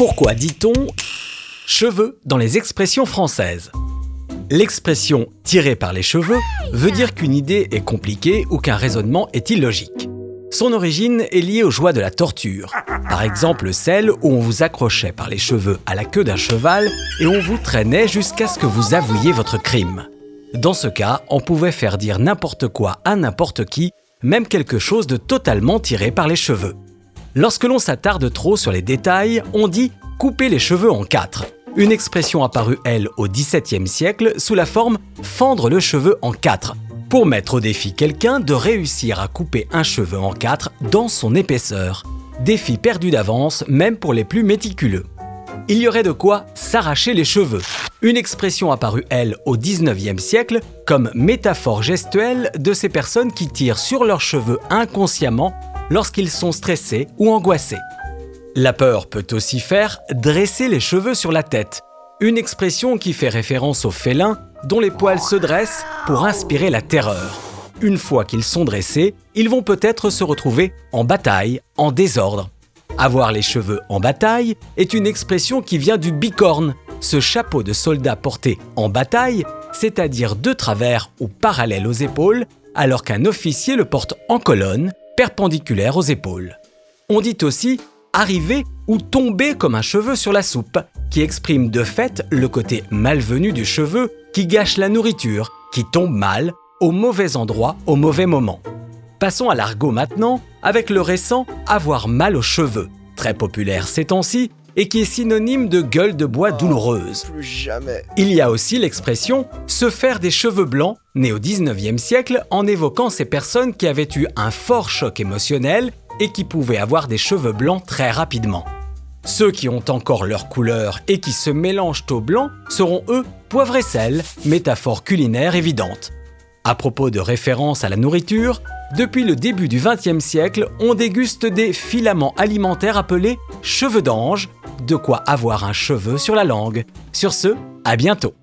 Pourquoi dit-on cheveux dans les expressions françaises? L'expression tirer par les cheveux veut dire qu'une idée est compliquée ou qu'un raisonnement est illogique. Son origine est liée aux joies de la torture. Par exemple, celle où on vous accrochait par les cheveux à la queue d'un cheval et on vous traînait jusqu'à ce que vous avouiez votre crime. Dans ce cas, on pouvait faire dire n'importe quoi à n'importe qui, même quelque chose de totalement tiré par les cheveux. Lorsque l'on s'attarde trop sur les détails, on dit couper les cheveux en quatre. Une expression apparue, elle, au XVIIe siècle sous la forme fendre le cheveu en quatre, pour mettre au défi quelqu'un de réussir à couper un cheveu en quatre dans son épaisseur. Défi perdu d'avance, même pour les plus méticuleux. Il y aurait de quoi s'arracher les cheveux. Une expression apparue, elle, au XIXe siècle comme métaphore gestuelle de ces personnes qui tirent sur leurs cheveux inconsciemment lorsqu'ils sont stressés ou angoissés. La peur peut aussi faire dresser les cheveux sur la tête, une expression qui fait référence aux félins dont les poils se dressent pour inspirer la terreur. Une fois qu'ils sont dressés, ils vont peut-être se retrouver en bataille, en désordre. Avoir les cheveux en bataille est une expression qui vient du bicorne, ce chapeau de soldat porté en bataille, c'est-à-dire de travers ou parallèle aux épaules, alors qu'un officier le porte en colonne, perpendiculaire aux épaules. On dit aussi arriver ou tomber comme un cheveu sur la soupe, qui exprime de fait le côté malvenu du cheveu qui gâche la nourriture, qui tombe mal, au mauvais endroit, au mauvais moment. Passons à l'argot maintenant, avec le récent avoir mal aux cheveux, très populaire ces temps-ci, et qui est synonyme de gueule de bois douloureuse. Il y a aussi l'expression se faire des cheveux blancs, née au 19e siècle en évoquant ces personnes qui avaient eu un fort choc émotionnel et qui pouvaient avoir des cheveux blancs très rapidement. Ceux qui ont encore leur couleur et qui se mélangent au blanc seront eux poivre et sel, métaphore culinaire évidente. À propos de référence à la nourriture, depuis le début du XXe siècle, on déguste des filaments alimentaires appelés cheveux d'ange, de quoi avoir un cheveu sur la langue. Sur ce, à bientôt